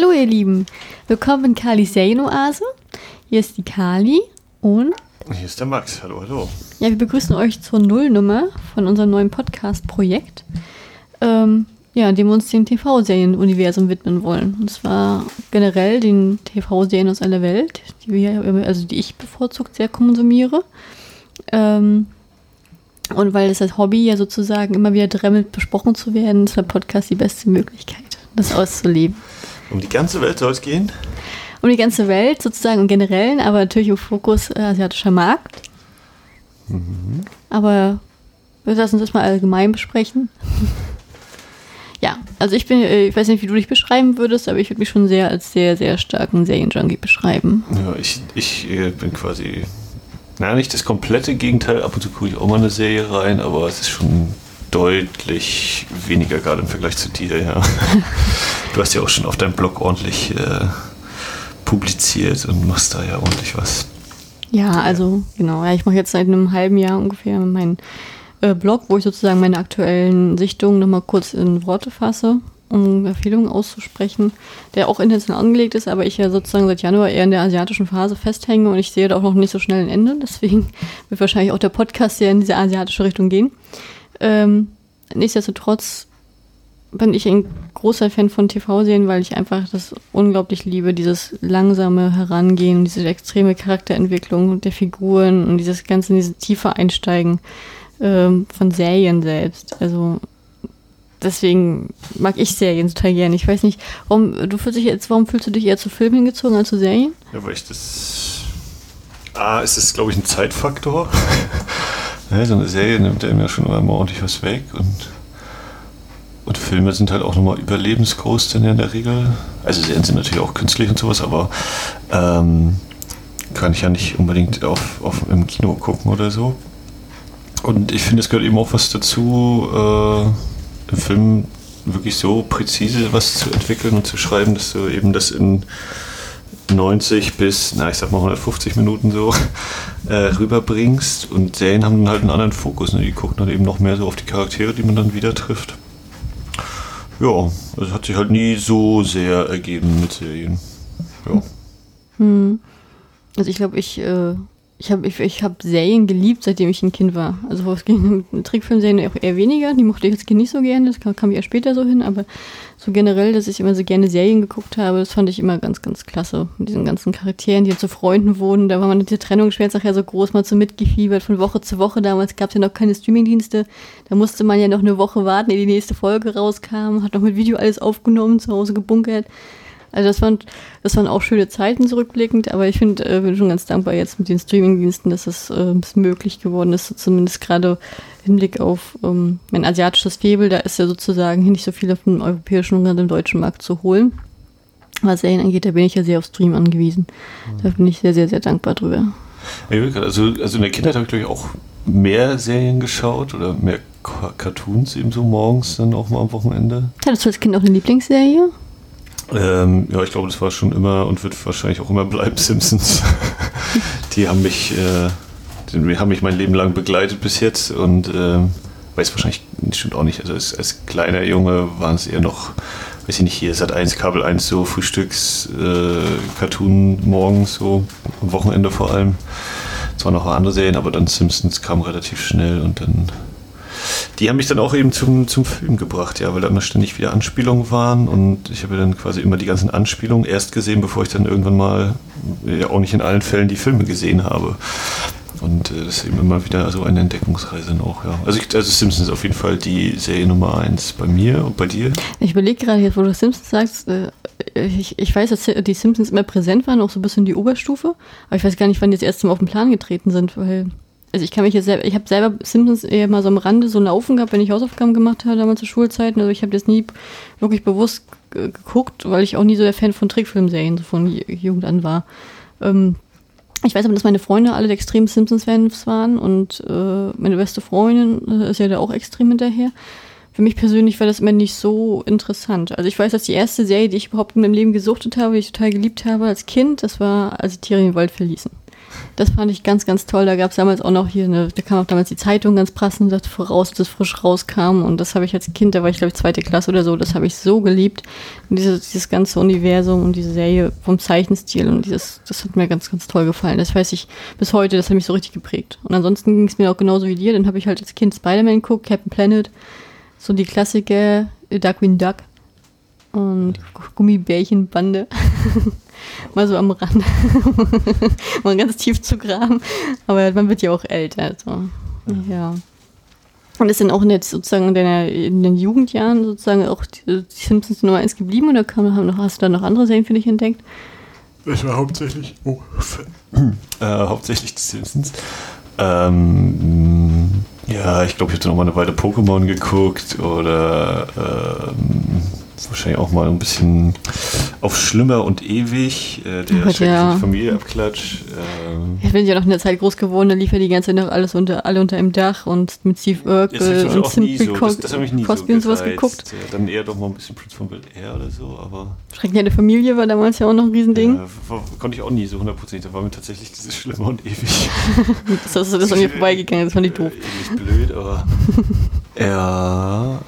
Hallo ihr Lieben, willkommen in Kalis Serienoase. Hier ist die Kali und hier ist der Max. Hallo, hallo. Ja, wir begrüßen euch zur Nullnummer von unserem neuen Podcast-Projekt, ähm, ja, dem wir uns dem TV-Serien-Universum widmen wollen. Und zwar generell den TV-Serien aus aller Welt, die wir, also die ich bevorzugt sehr konsumiere. Ähm, und weil es als Hobby ja sozusagen immer wieder dremmelt besprochen zu werden, ist der Podcast die beste Möglichkeit, das auszuleben. Um die ganze Welt soll es gehen? Um die ganze Welt sozusagen im Generellen, aber natürlich im Fokus äh, asiatischer Markt. Mhm. Aber wir lassen uns das mal allgemein besprechen. ja, also ich bin, äh, ich weiß nicht, wie du dich beschreiben würdest, aber ich würde mich schon sehr als sehr, sehr starken Serienjunkie beschreiben. Ja, ich, ich äh, bin quasi, naja, nicht das komplette Gegenteil. Ab und zu gucke ich auch mal eine Serie rein, aber es ist schon deutlich weniger gerade im Vergleich zu dir, ja. du hast ja auch schon auf deinem Blog ordentlich äh, publiziert und machst da ja ordentlich was. Ja, also genau. Ja, ich mache jetzt seit einem halben Jahr ungefähr meinen äh, Blog, wo ich sozusagen meine aktuellen Sichtungen nochmal kurz in Worte fasse, um Empfehlungen auszusprechen, der auch intentional angelegt ist, aber ich ja sozusagen seit Januar eher in der asiatischen Phase festhänge und ich sehe da auch noch nicht so schnell ein Ende. Deswegen wird wahrscheinlich auch der Podcast ja in diese asiatische Richtung gehen. Ähm, nichtsdestotrotz bin ich ein großer Fan von TV-Serien, weil ich einfach das unglaublich liebe, dieses langsame Herangehen, diese extreme Charakterentwicklung der Figuren und dieses ganze, diese tiefe Einsteigen ähm, von Serien selbst. Also deswegen mag ich Serien total gerne. Ich weiß nicht, warum du fühlst dich jetzt, warum fühlst du dich eher zu Filmen hingezogen als zu Serien? Ja, weil ich das. Ah, es ist, glaube ich, ein Zeitfaktor. ja, so eine Serie nimmt einem ja schon immer ordentlich was weg und und Filme sind halt auch nochmal überlebensgroß denn ja in der Regel. Also Serien sind natürlich auch künstlich und sowas, aber ähm, kann ich ja nicht unbedingt auf, auf, im Kino gucken oder so. Und ich finde, es gehört eben auch was dazu, äh, im Film wirklich so präzise was zu entwickeln und zu schreiben, dass du eben das in 90 bis, na, ich sag mal 150 Minuten so äh, rüberbringst. Und Serien haben dann halt einen anderen Fokus. Ne? Die gucken dann eben noch mehr so auf die Charaktere, die man dann wieder trifft. Ja, es hat sich halt nie so sehr ergeben mit Serien. Ja. Hm. Also ich glaube, ich äh, ich habe ich, ich hab Serien geliebt, seitdem ich ein Kind war. Also was ging Trickfilmserien auch eher weniger. Die mochte ich als Kind nicht so gerne. Das kam, kam ja später so hin. Aber so generell, dass ich immer so gerne Serien geguckt habe, das fand ich immer ganz, ganz klasse. Mit diesen ganzen Charakteren, die zu Freunden wurden. Da war man diese Trennungsschmerz nachher so groß, mal so mitgefiebert von Woche zu Woche. Damals gab es ja noch keine Streamingdienste. Da musste man ja noch eine Woche warten, ehe die nächste Folge rauskam. Hat noch mit Video alles aufgenommen, zu Hause gebunkert. Also das waren, das waren auch schöne Zeiten zurückblickend, aber ich finde, äh, bin schon ganz dankbar jetzt mit den Streamingdiensten, dass es äh, möglich geworden ist, so zumindest gerade im Hinblick auf ähm, mein asiatisches Febel, da ist ja sozusagen nicht so viel auf dem europäischen und gerade im deutschen Markt zu holen. Was Serien angeht, da bin ich ja sehr auf Stream angewiesen. Da bin ich sehr, sehr, sehr dankbar drüber. Also, also in der Kindheit habe ich, glaube ich, auch mehr Serien geschaut oder mehr Cartoons eben so morgens dann auch mal am Wochenende. Hattest du als Kind auch eine Lieblingsserie? Ähm, ja, ich glaube, das war schon immer und wird wahrscheinlich auch immer bleiben Simpsons. die haben mich, äh, die haben mich mein Leben lang begleitet bis jetzt und äh, weiß wahrscheinlich stimmt auch nicht. Also als, als kleiner Junge waren es eher noch, weiß ich nicht, hier Sat 1, Kabel 1, so Frühstücks, äh, Cartoon morgens, so am Wochenende vor allem. Zwar noch andere Serien, aber dann Simpsons kam relativ schnell und dann die haben mich dann auch eben zum, zum Film gebracht, ja, weil da immer ständig wieder Anspielungen waren und ich habe dann quasi immer die ganzen Anspielungen erst gesehen, bevor ich dann irgendwann mal, ja auch nicht in allen Fällen die Filme gesehen habe. Und äh, das ist eben immer wieder so eine Entdeckungsreise auch, ja. Also, ich, also Simpsons ist auf jeden Fall die Serie Nummer eins bei mir und bei dir. Ich überlege gerade jetzt, wo du Simpsons sagst, äh, ich, ich weiß, dass die Simpsons immer präsent waren, auch so ein bisschen die Oberstufe, aber ich weiß gar nicht, wann die das erste Mal auf den Plan getreten sind, weil also ich kann mich jetzt selber, ich habe selber Simpsons eher mal so am Rande so laufen gehabt, wenn ich Hausaufgaben gemacht habe, damals zu Schulzeiten. Also ich habe das nie wirklich bewusst geguckt, weil ich auch nie so der Fan von Trickfilmserien so von Jugend an war. Ähm, ich weiß aber, dass meine Freunde alle extrem Simpsons-Fans waren und äh, meine beste Freundin äh, ist ja da auch extrem hinterher. Für mich persönlich war das immer nicht so interessant. Also ich weiß, dass die erste Serie, die ich überhaupt in meinem Leben gesuchtet habe, die ich total geliebt habe als Kind, das war, als die Tiere den Wald verließen. Das fand ich ganz, ganz toll. Da gab es damals auch noch hier, eine, da kam auch damals die Zeitung ganz passend das voraus, dass es frisch rauskam. Und das habe ich als Kind, da war ich glaube ich zweite Klasse oder so, das habe ich so geliebt. Und dieses, dieses ganze Universum und diese Serie vom Zeichenstil und dieses, das hat mir ganz, ganz toll gefallen. Das weiß ich bis heute, das hat mich so richtig geprägt. Und ansonsten ging es mir auch genauso wie dir. Dann habe ich halt als Kind Spider-Man geguckt, Captain Planet, so die Klassiker, Darkwing Duck und Gummibärchenbande. mal so am Rand, mal ganz tief zu graben. Aber man wird ja auch älter. So. Ja. Und ist dann auch jetzt sozusagen in, deiner, in den Jugendjahren sozusagen auch die, Simpsons Nummer 1 geblieben oder kam, noch, hast du da noch andere Serien für dich entdeckt? Das war hauptsächlich, oh, äh, hauptsächlich die Simpsons. Ähm, ja, ich glaube, ich habe noch mal eine Weile Pokémon geguckt oder ähm, wahrscheinlich auch mal ein bisschen auf Schlimmer und ewig. Äh, der Gott, ja. Familienabklatsch. Ähm. Ich bin ja noch in der Zeit groß geworden, da lief ja die ganze Zeit noch alles unter, alle unter einem Dach und mit Steve Urkel und Simple so. das, das Cosby so und sowas geguckt. Ja, dann eher doch mal ein bisschen Prince von Bel Air oder so, aber. Schreckliche Familie war damals ja auch noch ein Riesending. Ja, war, konnte ich auch nie so hundertprozentig. Da war mir tatsächlich dieses Schlimmer und ewig. das, das ist an mir vorbeigegangen, das fand ich doof. Ewig blöd, aber. ja.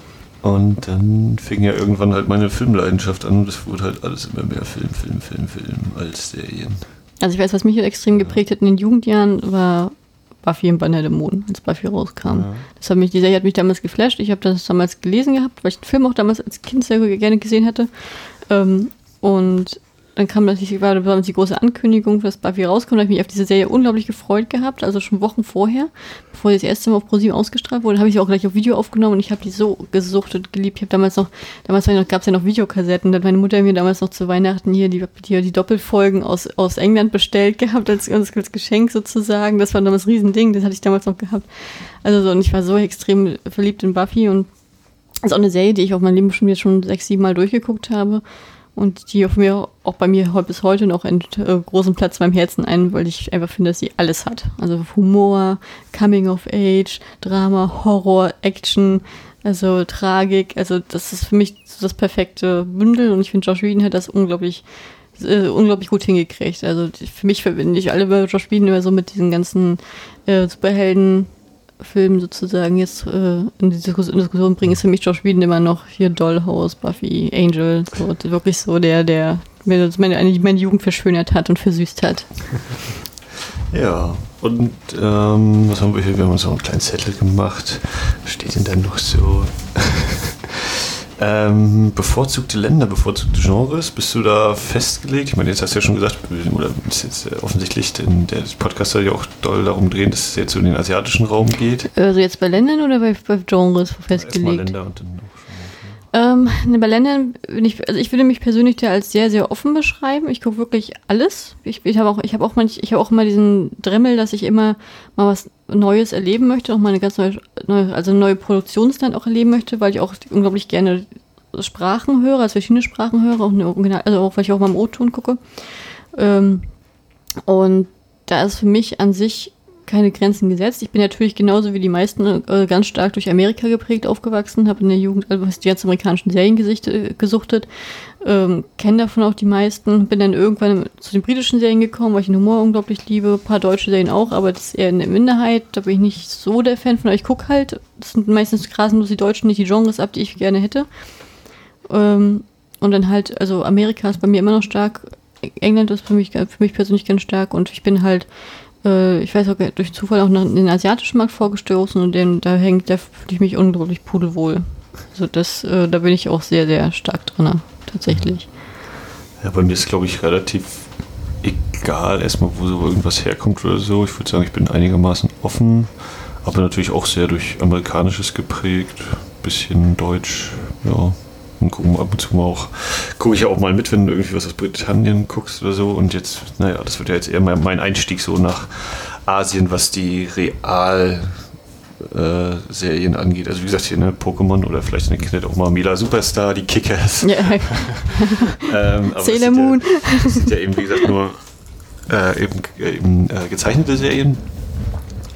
Und dann fing ja irgendwann halt meine Filmleidenschaft an und es wurde halt alles immer mehr Film, Film, Film, Film als Serien. Also ich weiß, was mich extrem geprägt hat in den Jugendjahren, war Buffy im Banner der Mond, als Buffy rauskam. Ja. Das hat mich, die Serie hat mich damals geflasht. Ich habe das damals gelesen gehabt, weil ich den Film auch damals als Kind sehr gerne gesehen hätte. Ähm, und dann kam natürlich war damals die große Ankündigung, dass Buffy rauskommt. Da habe ich mich auf diese Serie unglaublich gefreut gehabt. Also schon Wochen vorher, bevor sie das erste Mal auf ProSieben ausgestrahlt wurde, habe ich sie auch gleich auf Video aufgenommen und ich habe die so gesuchtet, geliebt. Ich habe damals noch, damals gab es ja noch Videokassetten. Da hat meine Mutter mir damals noch zu Weihnachten hier die, die, die Doppelfolgen aus, aus England bestellt gehabt, als, als, als Geschenk sozusagen. Das war damals ein Riesending, das hatte ich damals noch gehabt. Also so, und ich war so extrem verliebt in Buffy und das ist auch eine Serie, die ich auf meinem Leben schon jetzt schon sechs, sieben Mal durchgeguckt habe und die auf mir, auch bei mir bis heute noch einen äh, großen Platz beim Herzen ein, weil ich einfach finde, dass sie alles hat. Also Humor, Coming of Age, Drama, Horror, Action, also Tragik. Also das ist für mich das perfekte Bündel und ich finde, Josh Whedon hat das unglaublich äh, unglaublich gut hingekriegt. Also für mich verbinde ich alle Josh Whedon immer so mit diesen ganzen äh, Superhelden Film sozusagen jetzt äh, in die Diskussion bringen, ist für mich Josh Whedon immer noch hier Dollhouse, Buffy, Angel, so wirklich so der, der meine, meine Jugend verschönert hat und versüßt hat. Ja, und ähm, was haben wir hier? Wir haben auch einen kleinen Zettel gemacht. Steht denn dann noch so? Ähm, bevorzugte Länder, bevorzugte Genres, bist du da festgelegt? Ich meine, jetzt hast du ja schon gesagt, oder ist jetzt äh, offensichtlich, denn der Podcast soll ja auch doll darum drehen, dass es jetzt so in den asiatischen Raum geht. Also jetzt bei Ländern oder bei, bei Genres festgelegt? Länder und dann ähm, ne, bei Ländern bin ich, also ich würde mich persönlich da als sehr, sehr offen beschreiben. Ich gucke wirklich alles. Ich, ich habe auch, ich habe auch manch, ich habe auch immer diesen Dremmel, dass ich immer mal was Neues erleben möchte, auch mal eine ganz neue, also neue Produktionsland auch erleben möchte, weil ich auch unglaublich gerne Sprachen höre, also verschiedene Sprachen höre, auch eine Original, also auch weil ich auch mal im O-Ton gucke. Ähm, und da ist für mich an sich keine Grenzen gesetzt. Ich bin natürlich genauso wie die meisten äh, ganz stark durch Amerika geprägt aufgewachsen, habe in der Jugend also die ganzen amerikanischen Serien äh, gesuchtet, ähm, kenne davon auch die meisten, bin dann irgendwann zu den britischen Serien gekommen, weil ich den Humor unglaublich liebe, ein paar deutsche Serien auch, aber das ist eher eine Minderheit, da bin ich nicht so der Fan von, aber ich gucke halt, das sind meistens grasen nur die Deutschen, nicht die Genres ab, die ich gerne hätte. Ähm, und dann halt, also Amerika ist bei mir immer noch stark, England ist für mich, für mich persönlich ganz stark und ich bin halt äh, ich weiß auch durch Zufall auch noch in den asiatischen Markt vorgestoßen und den, da hängt, da fühle ich mich unglaublich pudelwohl. Also das, äh, da bin ich auch sehr, sehr stark drin, tatsächlich. Ja, bei mir ist, glaube ich, relativ egal, erstmal, wo so irgendwas herkommt oder so. Ich würde sagen, ich bin einigermaßen offen, aber natürlich auch sehr durch Amerikanisches geprägt, bisschen Deutsch, ja, und gucken ab und zu mal auch, gucke ich ja auch mal mit, wenn du irgendwie was aus Britannien guckst oder so. Und jetzt, naja, das wird ja jetzt eher mein Einstieg so nach Asien, was die Real äh, Serien angeht. Also wie gesagt, hier ne, Pokémon oder vielleicht eine Kindheit auch mal Mila Superstar, die Kickers. Ja. ähm, Sailor Moon. Ja, das sind ja eben, wie gesagt, nur äh, eben, eben äh, gezeichnete Serien.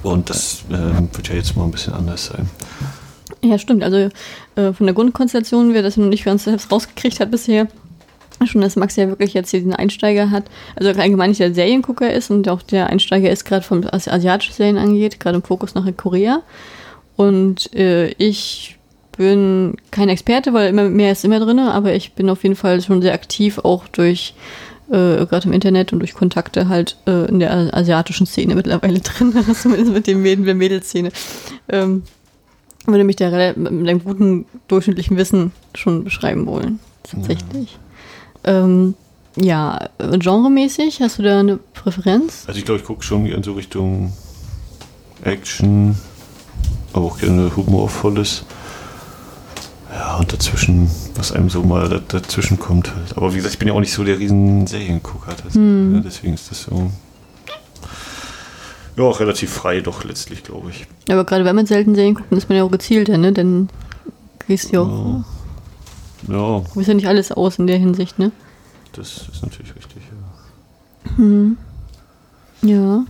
Und das ähm, wird ja jetzt mal ein bisschen anders sein. Ja, stimmt. Also äh, von der Grundkonstellation, wer das noch nicht für uns selbst rausgekriegt hat bisher, schon, dass Max ja wirklich jetzt hier diesen Einsteiger hat, also allgemein nicht der Seriengucker ist und auch der Einsteiger ist gerade vom was asiatischen Serien angeht, gerade im Fokus nach Korea. Und äh, ich bin kein Experte, weil immer mehr ist immer drin, aber ich bin auf jeden Fall schon sehr aktiv, auch durch äh, gerade im Internet und durch Kontakte halt äh, in der asiatischen Szene mittlerweile drin, zumindest mit dem Mädel der Mädelszene. Ähm, würde mich da mit einem guten durchschnittlichen Wissen schon beschreiben wollen, tatsächlich. Ja. Ähm, ja, genremäßig, hast du da eine Präferenz? Also ich glaube, ich gucke schon in so Richtung Action, aber auch gerne humorvolles. Ja, und dazwischen, was einem so mal dazwischen kommt halt. Aber wie gesagt, ich bin ja auch nicht so der riesen Seriengucker. Hm. ja, deswegen ist das so. Ja, relativ frei doch letztlich, glaube ich. Aber gerade wenn man selten Serien guckt, ist man ja auch gezielter, ne? Dann gehst du ja auch. Ja. Du bist ja nicht alles aus in der Hinsicht, ne? Das ist natürlich richtig, ja. Hm. Ja.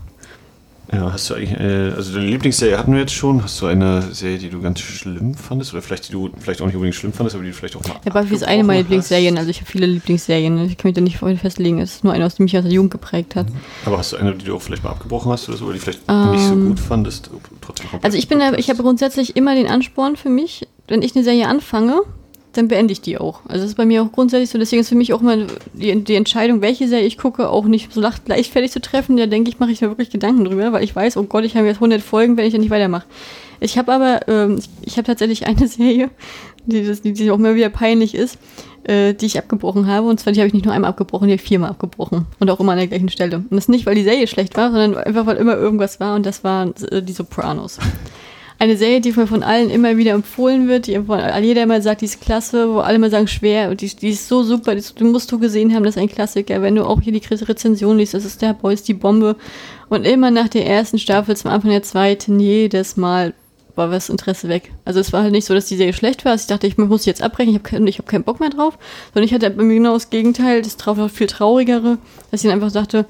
Hast du eigentlich, äh, also deine Lieblingsserie hatten wir jetzt schon. Hast du eine Serie, die du ganz schlimm fandest? Oder vielleicht, die du vielleicht auch nicht unbedingt schlimm fandest, aber die du vielleicht auch mal. Ja, Buffy ist eine meiner Lieblingsserien. Also ich habe viele Lieblingsserien. Ich kann mich da nicht festlegen. Es ist nur eine, aus die mich aus der Jugend geprägt hat. Mhm. Aber hast du eine, die du auch vielleicht mal abgebrochen hast oder so, oder die vielleicht um, nicht so ähm, gut fandest? Trotzdem also ich bin, ich habe grundsätzlich immer den Ansporn für mich, wenn ich eine Serie anfange, dann beende ich die auch. Also das ist bei mir auch grundsätzlich so. Deswegen ist für mich auch immer die, die Entscheidung, welche Serie ich gucke, auch nicht so leichtfertig zu treffen. Da denke ich, mache ich mir wirklich Gedanken drüber, weil ich weiß, oh Gott, ich habe jetzt 100 Folgen, wenn ich dann nicht weitermache. Ich habe aber, ähm, ich, habe tatsächlich eine Serie, die, das, die auch immer wieder peinlich ist, äh, die ich abgebrochen habe. Und zwar, die habe ich nicht nur einmal abgebrochen, die habe ich viermal abgebrochen. Und auch immer an der gleichen Stelle. Und das nicht, weil die Serie schlecht war, sondern einfach, weil immer irgendwas war. Und das waren äh, die Sopranos eine Serie, die von allen immer wieder empfohlen wird, die von jeder immer sagt, die ist klasse, wo alle immer sagen, schwer, und die, die ist so super, die, die musst du gesehen haben, das ist ein Klassiker. Wenn du auch hier die Rezension liest, das ist der Boys die Bombe. Und immer nach der ersten Staffel zum Anfang der zweiten, jedes Mal war das Interesse weg. Also es war halt nicht so, dass die Serie schlecht war. Also ich dachte, ich muss jetzt abbrechen, ich habe hab keinen Bock mehr drauf. Sondern ich hatte bei mir genau das Gegenteil, das drauf noch viel traurigere, dass ich dann einfach dachte,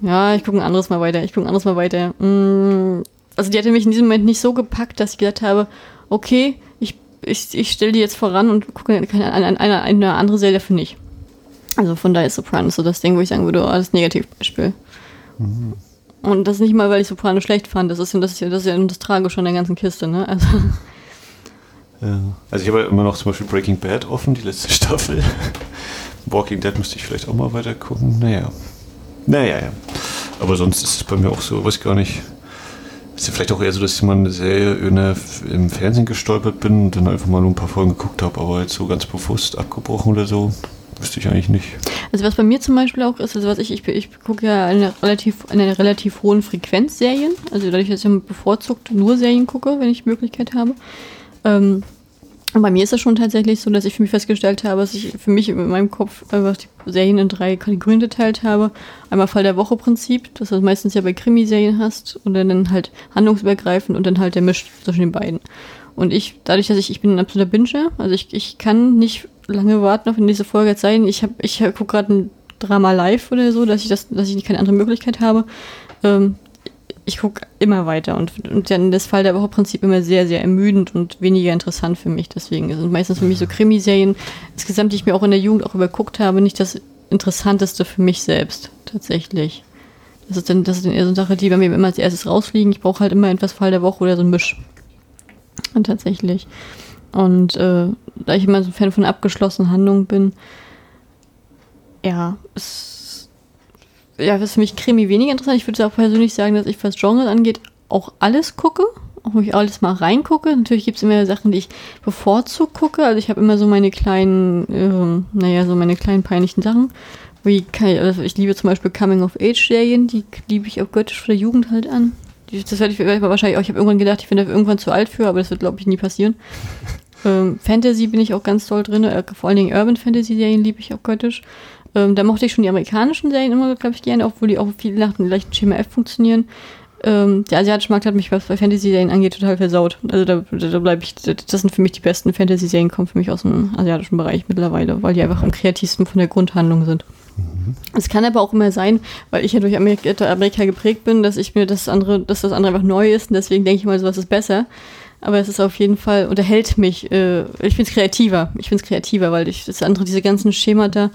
ja, ich gucke ein anderes Mal weiter, ich gucke ein anderes Mal weiter. Mm, also die hatte mich in diesem Moment nicht so gepackt, dass ich gesagt habe, okay, ich, ich, ich stelle die jetzt voran und gucke eine, eine, eine andere Serie dafür nicht. Also von daher ist Sopranos so das Ding, wo ich sagen würde, oh, das Negativbeispiel. Mhm. Und das nicht mal, weil ich Sopranos schlecht fand. Das ist, das ist, das ist ja das Tragische an der ganzen Kiste, ne? Also. Ja. Also ich habe immer noch zum Beispiel Breaking Bad offen, die letzte Staffel. Walking Dead müsste ich vielleicht auch mal weiter gucken. Naja. Naja, ja. Aber sonst ist es bei mir auch so, weiß ich gar nicht. Ist ja vielleicht auch eher so, dass ich mal eine Serie im Fernsehen gestolpert bin und dann einfach mal nur ein paar Folgen geguckt habe, aber jetzt so ganz bewusst abgebrochen oder so, wüsste ich eigentlich nicht. Also was bei mir zum Beispiel auch ist, also was ich, ich, ich gucke ja eine relativ, eine relativ hohen Frequenz Serien, also dadurch, dass ich bevorzugt nur Serien gucke, wenn ich die Möglichkeit habe. Ähm, und bei mir ist es schon tatsächlich so, dass ich für mich festgestellt habe, dass ich für mich in meinem Kopf einfach die Serien in drei Kategorien geteilt habe. Einmal Fall der Woche Prinzip, das du meistens ja bei Krimiserien hast, und dann halt handlungsübergreifend und dann halt der Misch zwischen den beiden. Und ich, dadurch, dass ich, ich bin ein absoluter Binger, also ich, ich kann nicht lange warten auf die nächste Folge sein. Ich habe, ich gucke gerade ein Drama live oder so, dass ich das, dass ich keine andere Möglichkeit habe. Ähm, ich gucke immer weiter und, und dann das Fall der Woche Prinzip immer sehr, sehr ermüdend und weniger interessant für mich. Deswegen sind meistens für mich so Krimiserien, insgesamt, die ich mir auch in der Jugend auch überguckt habe, nicht das Interessanteste für mich selbst, tatsächlich. Das ist dann, das ist dann eher so eine Sache, die bei mir immer als erstes rausfliegen. Ich brauche halt immer etwas Fall der Woche oder so ein Misch. Und tatsächlich. Und äh, da ich immer so ein Fan von abgeschlossenen Handlungen bin, ja, es ja, ist für mich Krimi weniger interessant. Ich würde auch persönlich sagen, dass ich, was Genre angeht, auch alles gucke. Auch wo ich alles mal reingucke. Natürlich gibt es immer Sachen, die ich bevorzugt gucke. Also ich habe immer so meine kleinen, äh, naja, so meine kleinen peinlichen Sachen. Wie, also ich liebe zum Beispiel Coming-of-Age-Serien, die liebe ich auch göttisch von der Jugend halt an. Das werde ich wahrscheinlich auch, ich habe irgendwann gedacht, ich bin da irgendwann zu alt für, aber das wird, glaube ich, nie passieren. ähm, Fantasy bin ich auch ganz toll drin, äh, vor allen Dingen Urban Fantasy-Serien liebe ich auch göttisch. Ähm, da mochte ich schon die amerikanischen Serien immer, glaube ich, gerne, obwohl die auch viel nach dem gleichen Schema F funktionieren. Ähm, der asiatische Markt hat mich, was bei Fantasy-Serien angeht, total versaut. Also da, da bleibe ich, das sind für mich die besten Fantasy-Serien, kommen für mich aus dem asiatischen Bereich mittlerweile, weil die einfach am kreativsten von der Grundhandlung sind. Mhm. Es kann aber auch immer sein, weil ich ja durch Amerika, Amerika, geprägt bin, dass ich mir das andere, dass das andere einfach neu ist und deswegen denke ich mal, sowas ist besser. Aber es ist auf jeden Fall, unterhält mich. Äh, ich finde es kreativer. Ich finde es kreativer, weil ich das andere, diese ganzen Schemata,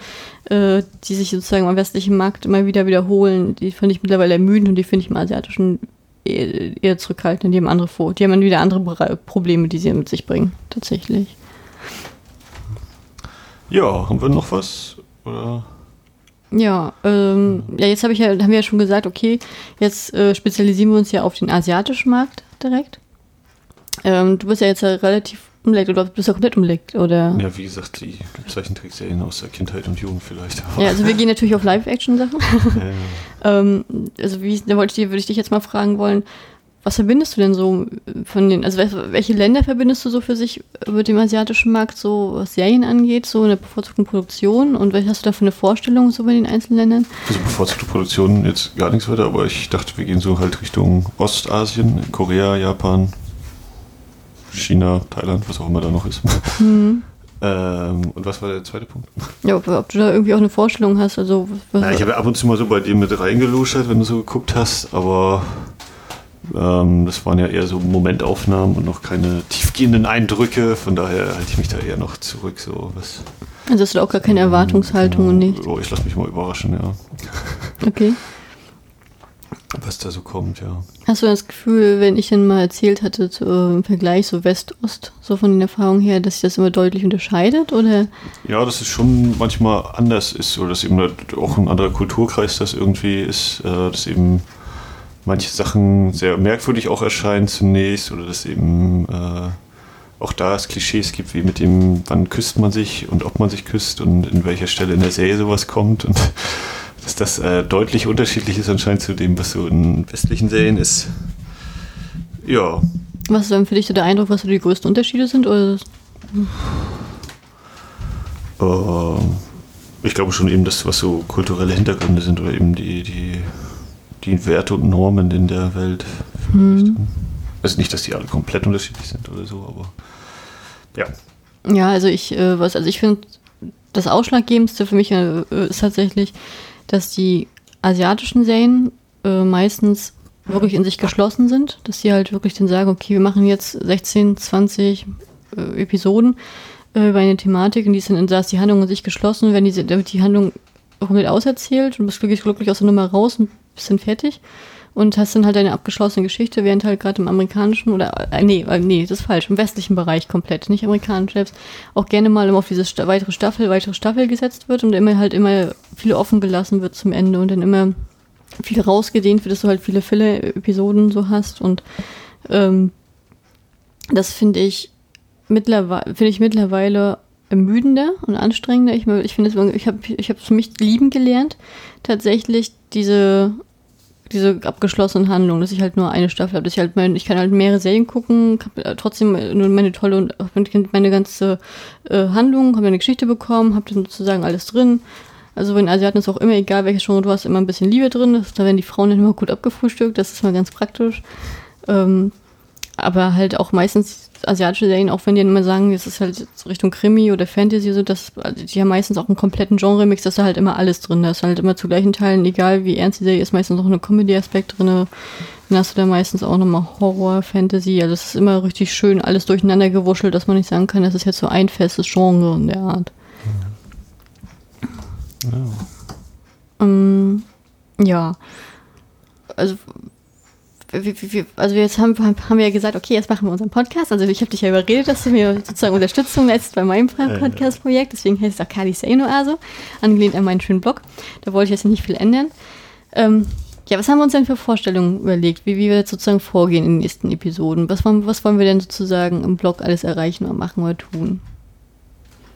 äh, die sich sozusagen am westlichen Markt immer wieder wiederholen, die finde ich mittlerweile ermüdend und die finde ich im asiatischen eher, eher zurückhaltend. Die haben andere vor. Die haben dann wieder andere Probleme, die sie mit sich bringen, tatsächlich. Ja, haben wir noch was? Oder? Ja, ähm, ja, jetzt hab ich ja, haben wir ja schon gesagt, okay, jetzt äh, spezialisieren wir uns ja auf den asiatischen Markt direkt. Ähm, du bist ja jetzt ja relativ umlegt oder bist du komplett umlegt, oder? Ja, wie gesagt, die Zeichentrickserien aus der Kindheit und Jugend vielleicht. Ja, also wir gehen natürlich auf Live-Action-Sachen. Ja. ähm, also wie, da wollte ich, würde ich dich jetzt mal fragen wollen, was verbindest du denn so von den, also welche Länder verbindest du so für sich mit dem asiatischen Markt, so was Serien angeht, so in der bevorzugten Produktion und was hast du da für eine Vorstellung so bei den einzelnen Ländern? Also bevorzugte Produktion jetzt gar nichts weiter, aber ich dachte, wir gehen so halt Richtung Ostasien, Korea, Japan, China, Thailand, was auch immer da noch ist. Mhm. Ähm, und was war der zweite Punkt? Ja, ob, ob, du da irgendwie auch eine Vorstellung hast. Also, Na, ich habe ab und zu mal so bei dir mit reingeluschert, wenn du so geguckt hast, aber ähm, das waren ja eher so Momentaufnahmen und noch keine tiefgehenden Eindrücke. Von daher halte ich mich da eher noch zurück. So was, also hast du da auch gar keine Erwartungshaltung und nicht? Oh, ich lasse mich mal überraschen, ja. Okay. Was da so kommt, ja. Hast du das Gefühl, wenn ich dann mal erzählt hatte, zu, äh, im Vergleich so West-Ost, so von den Erfahrungen her, dass sich das immer deutlich unterscheidet? Oder? Ja, dass es schon manchmal anders ist oder dass eben auch ein anderer Kulturkreis das irgendwie ist, äh, dass eben manche Sachen sehr merkwürdig auch erscheinen zunächst oder dass eben äh, auch da es Klischees gibt, wie mit dem, wann küsst man sich und ob man sich küsst und in welcher Stelle in der Serie sowas kommt und dass das äh, deutlich unterschiedlich ist anscheinend zu dem, was so in westlichen Serien ist. Ja. Was ist dann für dich so der Eindruck, was so die größten Unterschiede sind? Oder? Uh, ich glaube schon eben das, was so kulturelle Hintergründe sind oder eben die, die die Werte und Normen in der Welt. Mhm. Also nicht, dass die alle komplett unterschiedlich sind oder so, aber ja. Ja, also ich, äh, was, also ich finde, das Ausschlaggebendste für mich äh, ist tatsächlich, dass die asiatischen Serien äh, meistens wirklich in sich geschlossen sind, dass sie halt wirklich dann sagen, okay, wir machen jetzt 16, 20 äh, Episoden äh, über eine Thematik und die sind, da ist die Handlung in sich geschlossen, wenn die, die Handlung komplett auserzählt und bist glücklich, glücklich aus der Nummer raus und bisschen fertig und hast dann halt eine abgeschlossene Geschichte, während halt gerade im amerikanischen oder äh, nee, äh, nee, das ist falsch, im westlichen Bereich komplett, nicht amerikanisch selbst, auch gerne mal immer auf diese Sta weitere Staffel, weitere Staffel gesetzt wird und immer halt immer viel offen gelassen wird zum Ende und dann immer viel rausgedehnt wird, dass du halt viele Fille-Episoden so hast und ähm, das finde ich mittlerweile, finde ich mittlerweile ermüdender und anstrengender. Ich, ich finde, ich habe ich es für mich lieben gelernt, tatsächlich diese diese abgeschlossenen Handlungen, dass ich halt nur eine Staffel habe, ich halt ich kann halt mehrere Serien gucken, habe äh, trotzdem nur meine tolle und meine ganze äh, Handlung, habe eine Geschichte bekommen, habe dann sozusagen alles drin. Also den Asiaten ist auch immer egal, welches Genre du hast, immer ein bisschen Liebe drin. Das, da werden die Frauen dann immer gut abgefrühstückt, das ist mal ganz praktisch. Ähm, aber halt auch meistens asiatische Serien, auch wenn die immer sagen, das ist halt Richtung Krimi oder Fantasy, so dass also die haben meistens auch einen kompletten Genre-Mix, dass da halt immer alles drin ist. Halt immer zu gleichen Teilen, egal wie ernst die Serie ist, meistens auch eine Comedy-Aspekt drin. Dann hast du da meistens auch nochmal Horror, Fantasy. Also es ist immer richtig schön alles durcheinander gewuschelt, dass man nicht sagen kann, das ist jetzt so ein festes Genre in der Art. Ja. Ähm, ja. Also also jetzt haben, haben wir ja gesagt, okay, jetzt machen wir unseren Podcast. Also ich habe dich ja überredet, dass du mir sozusagen Unterstützung leistest bei meinem Podcast-Projekt. Deswegen heißt es auch Kali Seino also, angelehnt an meinen schönen Blog. Da wollte ich jetzt nicht viel ändern. Ähm, ja, was haben wir uns denn für Vorstellungen überlegt, wie, wie wir jetzt sozusagen vorgehen in den nächsten Episoden? Was, was wollen wir denn sozusagen im Blog alles erreichen oder machen oder tun?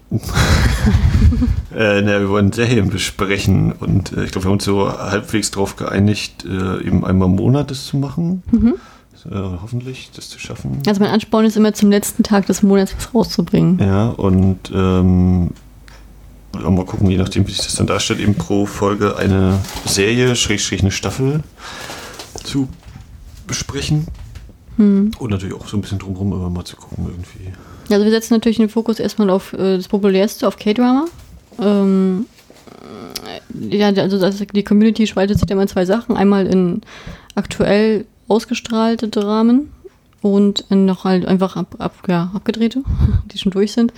äh, na, wir wollen Serien besprechen und äh, ich glaube, wir haben uns so halbwegs darauf geeinigt, äh, eben einmal im Monat das zu machen. Mhm. Äh, hoffentlich das zu schaffen. Also mein Ansporn ist immer zum letzten Tag des Monats was rauszubringen. Ja, und ähm, mal gucken, je nachdem, wie sich das dann darstellt, eben pro Folge eine Serie, Schrägstrich eine Staffel zu besprechen. Hm. Und natürlich auch so ein bisschen drumherum immer mal zu gucken irgendwie. Also wir setzen natürlich den Fokus erstmal auf äh, das Populärste, auf K-Drama. Ähm, ja, also das, die Community spaltet sich immer in zwei Sachen. Einmal in aktuell ausgestrahlte Dramen und noch halt einfach ab, ab, ja, abgedrehte, die schon durch sind.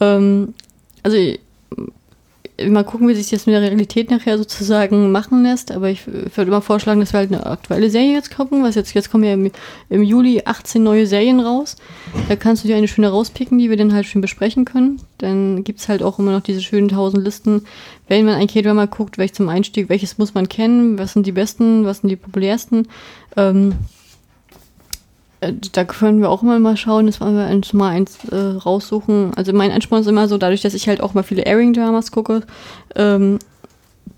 Ähm, also mal gucken, wie sich das mit der Realität nachher sozusagen machen lässt. Aber ich, ich würde immer vorschlagen, dass wir halt eine aktuelle Serie jetzt gucken. Was jetzt, jetzt kommen ja im, im, Juli 18 neue Serien raus. Da kannst du dir eine schöne rauspicken, die wir dann halt schön besprechen können. Dann gibt es halt auch immer noch diese schönen tausend Listen. Wenn man ein K-Drama guckt, welches zum Einstieg, welches muss man kennen, was sind die besten, was sind die populärsten. Ähm, äh, da können wir auch immer mal schauen, dass wir eins mal eins äh, raussuchen. Also mein Ansporn ist immer so, dadurch, dass ich halt auch mal viele Airing-Dramas gucke, ähm,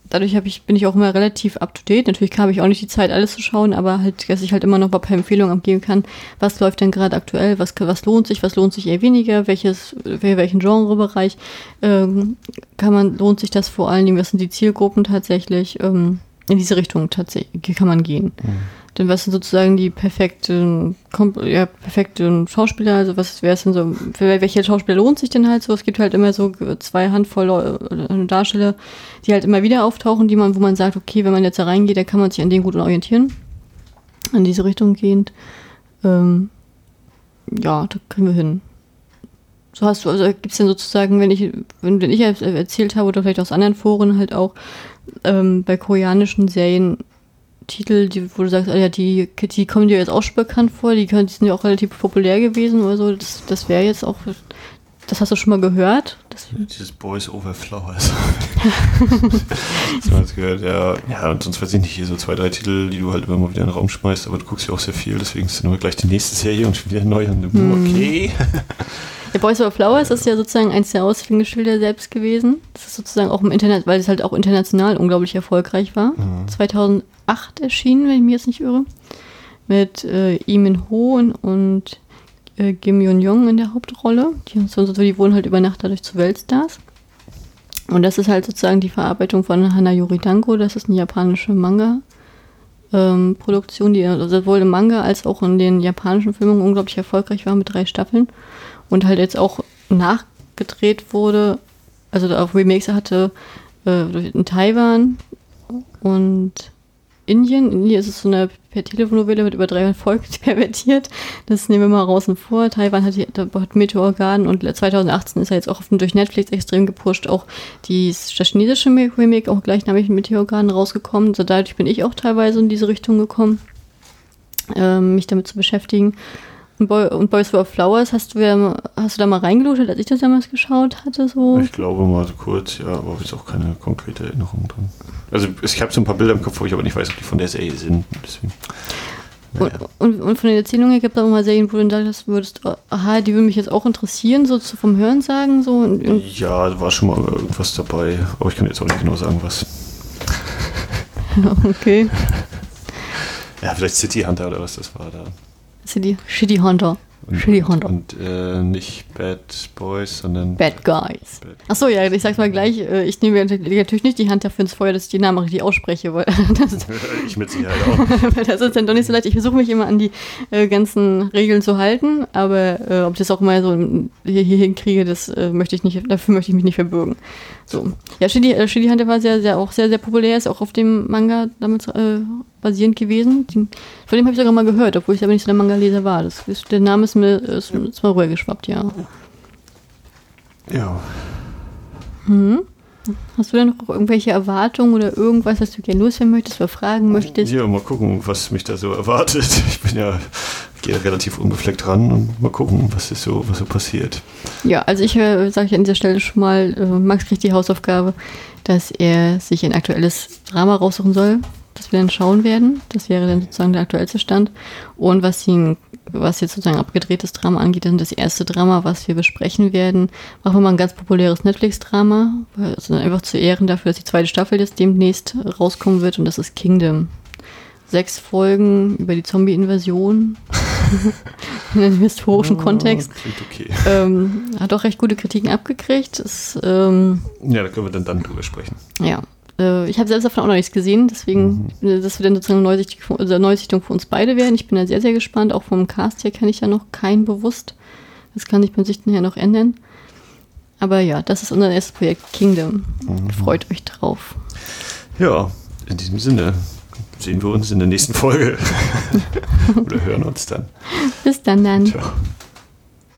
dadurch ich, bin ich auch immer relativ up to date. Natürlich habe ich auch nicht die Zeit, alles zu schauen, aber halt, dass ich halt immer noch mal ein paar Empfehlungen abgeben kann, was läuft denn gerade aktuell, was, was lohnt sich, was lohnt sich eher weniger, welches, welchen Genrebereich ähm, kann man, lohnt sich das vor allen Dingen, was sind die Zielgruppen tatsächlich, ähm, in diese Richtung tatsächlich kann man gehen. Mhm. Denn was sind sozusagen die perfekten, ja, perfekten Schauspieler? Also was wäre es denn so, für welche Schauspieler lohnt sich denn halt so? Es gibt halt immer so zwei Handvoll äh, Darsteller, die halt immer wieder auftauchen, die man, wo man sagt, okay, wenn man jetzt da reingeht, dann kann man sich an denen gut orientieren. In diese Richtung gehend. Ähm, ja, da können wir hin. So hast du, also gibt es denn sozusagen, wenn ich, wenn, wenn ich erzählt habe, oder vielleicht aus anderen Foren halt auch, ähm, bei koreanischen Serien Titel, die, wo du sagst, ah ja, die, die kommen dir jetzt auch schon bekannt vor, die, können, die sind ja auch relativ populär gewesen oder so. Das, das wäre jetzt auch, das hast du schon mal gehört? Das Dieses Boys Over Flowers. das gehört, ja. Ja, und sonst weiß ich nicht, hier so zwei, drei Titel, die du halt immer mal wieder in den Raum schmeißt, aber du guckst ja auch sehr viel, deswegen ist dann nur gleich die nächste Serie und schon wieder neu an dem hm. Okay. Der Boys Over Flowers ist ja sozusagen eins der Aushängeschilder selbst gewesen. Das ist sozusagen auch im Internet, weil es halt auch international unglaublich erfolgreich war. Mhm. 2008 erschienen, wenn ich mich jetzt nicht irre. Mit äh, Imin Ho und äh, Kim Yoon-jong in der Hauptrolle. Die, so, die wurden halt über Nacht dadurch zu Weltstars. Und das ist halt sozusagen die Verarbeitung von Hana Yoridanko. Das ist eine japanische Manga. Ähm, Produktion, die sowohl im Manga als auch in den japanischen Filmen unglaublich erfolgreich war mit drei Staffeln und halt jetzt auch nachgedreht wurde, also auch Remakes hatte äh, in Taiwan und Indien. In Indien ist es so eine per Telefonnovelle mit über 300 Folgen pervertiert. Das nehmen wir mal raus und vor. Taiwan hat, hat Meteorgarden und 2018 ist er jetzt auch durch Netflix extrem gepusht. Auch die, das chinesische Remake, auch gleichnamig Meteorgarden rausgekommen. Also dadurch bin ich auch teilweise in diese Richtung gekommen, ähm, mich damit zu beschäftigen. Und, Boy, und Boys for Flowers, hast du, ja, hast du da mal reingelootet, als ich das damals geschaut hatte? So? Ich glaube mal so kurz, ja, aber habe jetzt auch keine konkrete Erinnerung dran. Also ich habe so ein paar Bilder im Kopf, wo ich aber nicht weiß, ob die von der Serie sind. Deswegen. Naja. Und, und, und, von den Erzählungen her gibt es auch mal Serien, wo du sagst, würdest, aha, die würden mich jetzt auch interessieren, so vom Hören sagen. So. Und, ja, da war schon mal irgendwas dabei, aber ich kann jetzt auch nicht genau sagen, was. okay. Ja, vielleicht City Hunter oder was das war da. City, Shitty Hunter. Und, Shitty Hunter. Und, äh, nicht Bad Boys, sondern Bad Guys. Bad Achso, ja, ich sag's mal gleich. Äh, ich nehme natürlich nicht die Hand dafür ins Feuer, dass ich die Namen richtig ausspreche. Weil das, ich mit Sicherheit auch. das ist dann doch nicht so leicht. Ich versuche mich immer an die äh, ganzen Regeln zu halten, aber äh, ob ich das auch mal so hier, hier hinkriege, das äh, möchte ich nicht, dafür möchte ich mich nicht verbürgen. So. Ja, Shitty, äh, Shitty Hunter war sehr, sehr, auch sehr, sehr populär, ist auch auf dem Manga damit äh, basierend gewesen. Den, von dem habe ich sogar mal gehört, obwohl ich aber nicht so der Manga-Leser war. Das der Name ist mir, ist, ist mal rübergeschwappt, ja. Ja. Hm. Hast du denn noch irgendwelche Erwartungen oder irgendwas, was du gerne loswerden möchtest oder fragen möchtest? Ja, mal gucken, was mich da so erwartet. Ich bin ja gehe relativ unbefleckt ran und mal gucken, was ist so, was so passiert. Ja, also ich äh, sage an dieser Stelle schon mal, äh, Max kriegt die Hausaufgabe, dass er sich ein aktuelles Drama raussuchen soll, das wir dann schauen werden. Das wäre dann sozusagen der aktuellste Stand. Und was ihn, was jetzt sozusagen abgedrehtes Drama angeht, dann das erste Drama, was wir besprechen werden, machen wir mal ein ganz populäres Netflix-Drama. Also einfach zu Ehren dafür, dass die zweite Staffel jetzt demnächst rauskommen wird und das ist Kingdom. Sechs Folgen über die Zombie-Invasion in einem historischen oh, Kontext. Okay. Ähm, hat auch recht gute Kritiken abgekriegt. Das, ähm, ja, da können wir dann, dann drüber sprechen. Ja, äh, ich habe selbst davon auch noch nichts gesehen, deswegen, mhm. dass wir dann sozusagen eine Neusichtung, also Neusichtung für uns beide werden. Ich bin da sehr, sehr gespannt. Auch vom Cast her kenne ich ja noch keinen bewusst. Das kann sich beim Sichten her noch ändern. Aber ja, das ist unser erstes Projekt Kingdom. Mhm. Freut euch drauf. Ja, in diesem Sinne sehen wir uns in der nächsten Folge. Oder hören uns dann. Bis dann dann. Ciao.